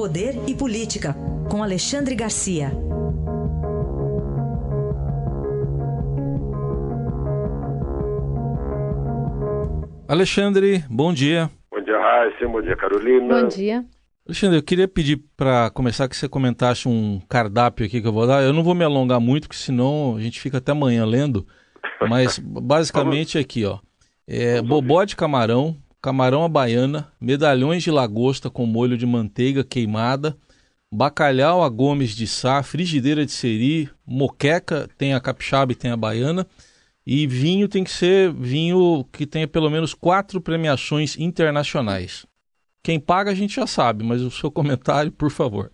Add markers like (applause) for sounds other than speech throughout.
Poder e Política, com Alexandre Garcia. Alexandre, bom dia. Bom dia, Raíssa. Bom dia, Carolina. Bom dia. Alexandre, eu queria pedir para começar que você comentasse um cardápio aqui que eu vou dar. Eu não vou me alongar muito, porque senão a gente fica até amanhã lendo. Mas basicamente aqui, ó. É, bobó de camarão, camarão à baiana, medalhões de lagosta com molho de manteiga queimada, bacalhau a gomes de sá, frigideira de seri, moqueca, tem a capixaba e tem a baiana, e vinho tem que ser vinho que tenha pelo menos quatro premiações internacionais. Quem paga a gente já sabe, mas o seu comentário, por favor.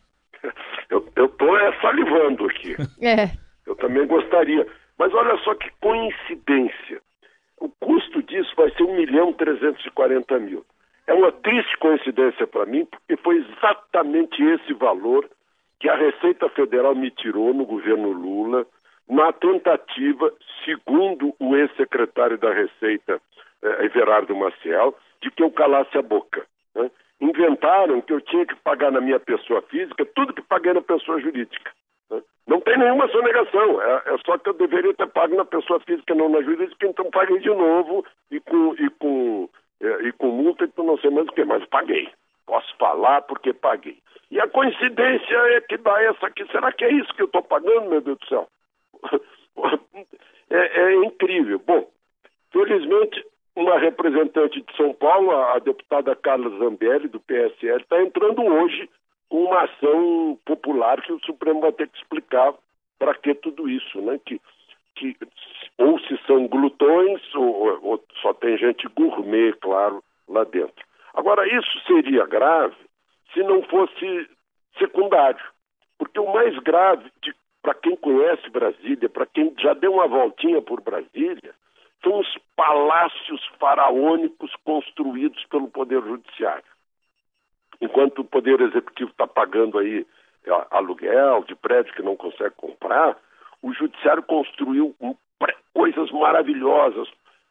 Eu, eu tô é, salivando aqui. É. Eu também gostaria. Mas olha só que coincidência. O custo disso vai ser 1 milhão 340 mil. É uma triste coincidência para mim, porque foi exatamente esse valor que a Receita Federal me tirou no governo Lula, na tentativa, segundo o ex-secretário da Receita, eh, Everardo Maciel, de que eu calasse a boca. Né? Inventaram que eu tinha que pagar na minha pessoa física tudo que paguei na pessoa jurídica. Não tem nenhuma sonegação, é, é, só que eu deveria ter pago na pessoa física, não na jurídica, então paguei de novo e com, e com, é, e com multa e com não sei mais o que, mas paguei. Posso falar porque paguei. E a coincidência é que dá essa aqui. Será que é isso que eu estou pagando, meu Deus do céu? (laughs) É, é, incrível. Bom, felizmente, uma representante de São Paulo, a, deputada Carla Zambelli, do PSL, está entrando hoje com uma ação popular que o Supremo vai ter que explicar para que tudo isso, né? Que, que ou se são glutões ou, ou só tem gente gourmet, claro, lá dentro. Agora, isso seria grave se não fosse secundário, porque o mais grave para quem conhece Brasília, para quem já deu uma voltinha por Brasília, são os palácios faraônicos construídos pelo Poder Judiciário. Enquanto o Poder Executivo está pagando aí aluguel de prédio que não consegue comprar, o Judiciário construiu coisas maravilhosas.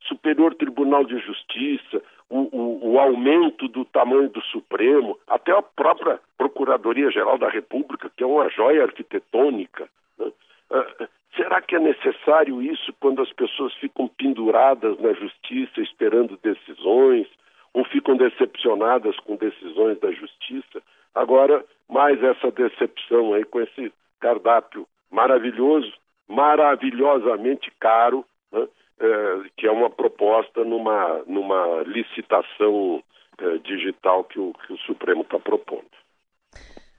Superior Tribunal de Justiça, o, o, o, aumento do tamanho do Supremo, até a própria Procuradoria-Geral da República, que é uma joia arquitetônica. Né? Uh, será que é necessário isso quando as pessoas ficam penduradas na justiça esperando decisões? Ou ficam decepcionadas com decisões da justiça. Agora, mais essa decepção aí com esse cardápio maravilhoso, maravilhosamente caro, né? é, que é uma proposta numa, numa licitação é, digital que o, que o Supremo está propondo.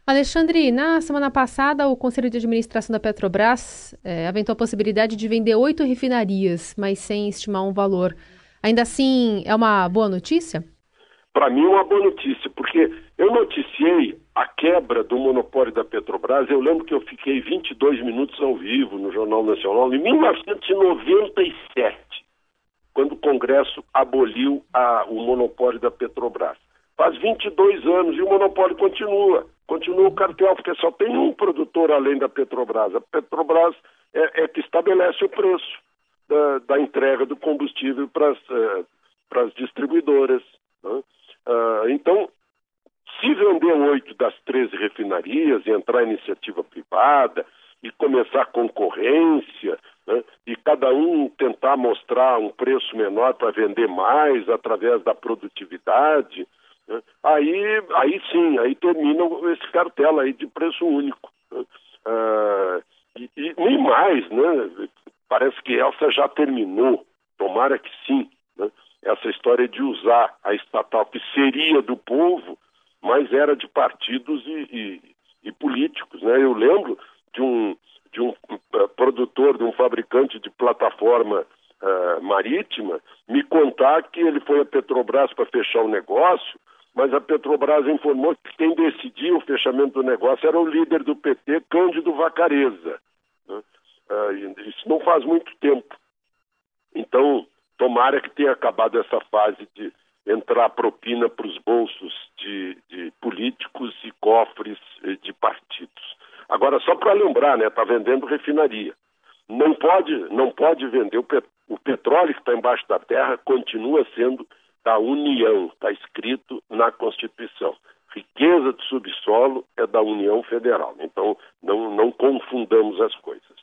Alexandre, na semana passada, o Conselho de Administração da Petrobras é, aventou a possibilidade de vender oito refinarias, mas sem estimar um valor. Ainda assim, é uma boa notícia? Para mim, é uma boa notícia, porque eu noticiei a quebra do monopólio da Petrobras. Eu lembro que eu fiquei 22 minutos ao vivo no Jornal Nacional em 1997, quando o Congresso aboliu a, o monopólio da Petrobras. Faz 22 anos e o monopólio continua. Continua o cartel, porque só tem um produtor além da Petrobras. A Petrobras é, é que estabelece o preço da, da entrega do combustível para as uh, distribuidoras. Né? Uh, então, se vender oito das 13 refinarias e entrar iniciativa privada e começar concorrência, né, e cada um tentar mostrar um preço menor para vender mais através da produtividade, né, aí, aí sim, aí termina esse cartel aí de preço único. Né, uh, e, e nem mais, né? Parece que essa já terminou. Tomara que sim. Né? Essa história de usar a estatal que seria do povo, mas era de partidos e, e, e políticos. Né? Eu lembro de um, de um uh, produtor, de um fabricante de plataforma uh, marítima, me contar que ele foi a Petrobras para fechar o negócio, mas a Petrobras informou que quem decidia o fechamento do negócio era o líder do PT, Cândido Vacareza. Né? Uh, isso não faz muito tempo. Então, tomara que tenha acabado essa fase de entrar propina para os bolsos de, de, políticos e cofres de partidos. Agora, só para lembrar, né, está vendendo refinaria. Não pode, não pode vender o, pet, o petróleo que está embaixo da terra continua sendo da União, está escrito na Constituição. riqueza de subsolo é da União Federal. Então, não, não confundamos as coisas.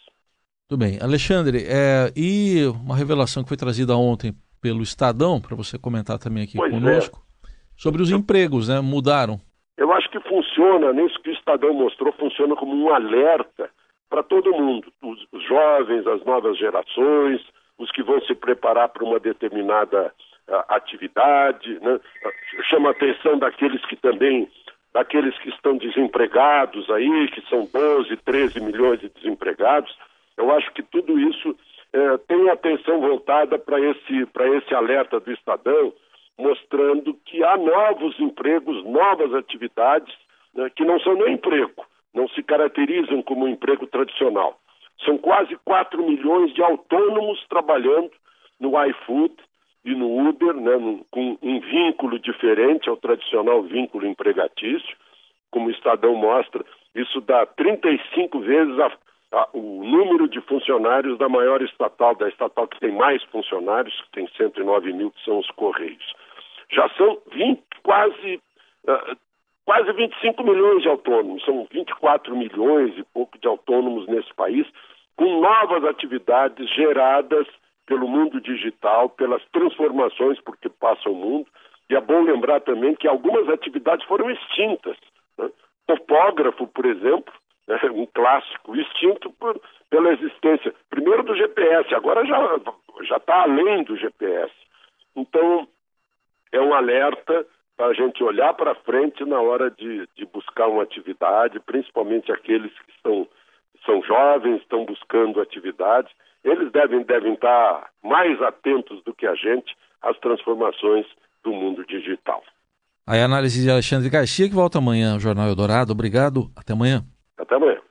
Tudo bem. Alexandre, é, e uma revelação que foi trazida ontem pelo Estadão, para você comentar também aqui pois é. conosco, é. sobre os empregos, né? Mudaram. Eu acho que funciona, nisso que o Estadão mostrou, funciona como um alerta para todo mundo, os, os jovens, as novas gerações, os que vão se preparar para uma determinada uh, atividade, né? chama a atenção daqueles que também, daqueles que estão desempregados aí, que são 12, 13 milhões de desempregados. Eu acho que tudo isso eh, tem atenção voltada para esse, esse alerta do Estadão, mostrando que há novos empregos, novas atividades, né, que não são nem emprego, não se caracterizam como um emprego tradicional. São quase 4 milhões de autônomos trabalhando no iFood e no Uber, né, com um vínculo diferente ao tradicional vínculo empregatício. Como o Estadão mostra, isso dá 35 vezes a, o número de funcionários da maior estatal, da estatal que tem mais funcionários, que tem 109 mil, que são os Correios. Já são 20, quase, uh, quase 25 milhões de autônomos, são 24 milhões e pouco de autônomos nesse país, com novas atividades geradas pelo mundo digital, pelas transformações porque passa o mundo. E é bom lembrar também que algumas atividades foram extintas. Né? Topógrafo, por exemplo, né? um clássico, extinto por, pela existência, primeiro do GPS, agora já está além do GPS. Então, é um alerta para a gente olhar para frente na hora de, de buscar uma atividade, principalmente aqueles que estão são jovens, estão buscando atividades, eles devem, devem estar mais atentos do que a gente às transformações do mundo digital. Aí a análise de Alexandre Garcia, que volta amanhã ao Jornal Eldorado. Obrigado, até amanhã. Até amanhã.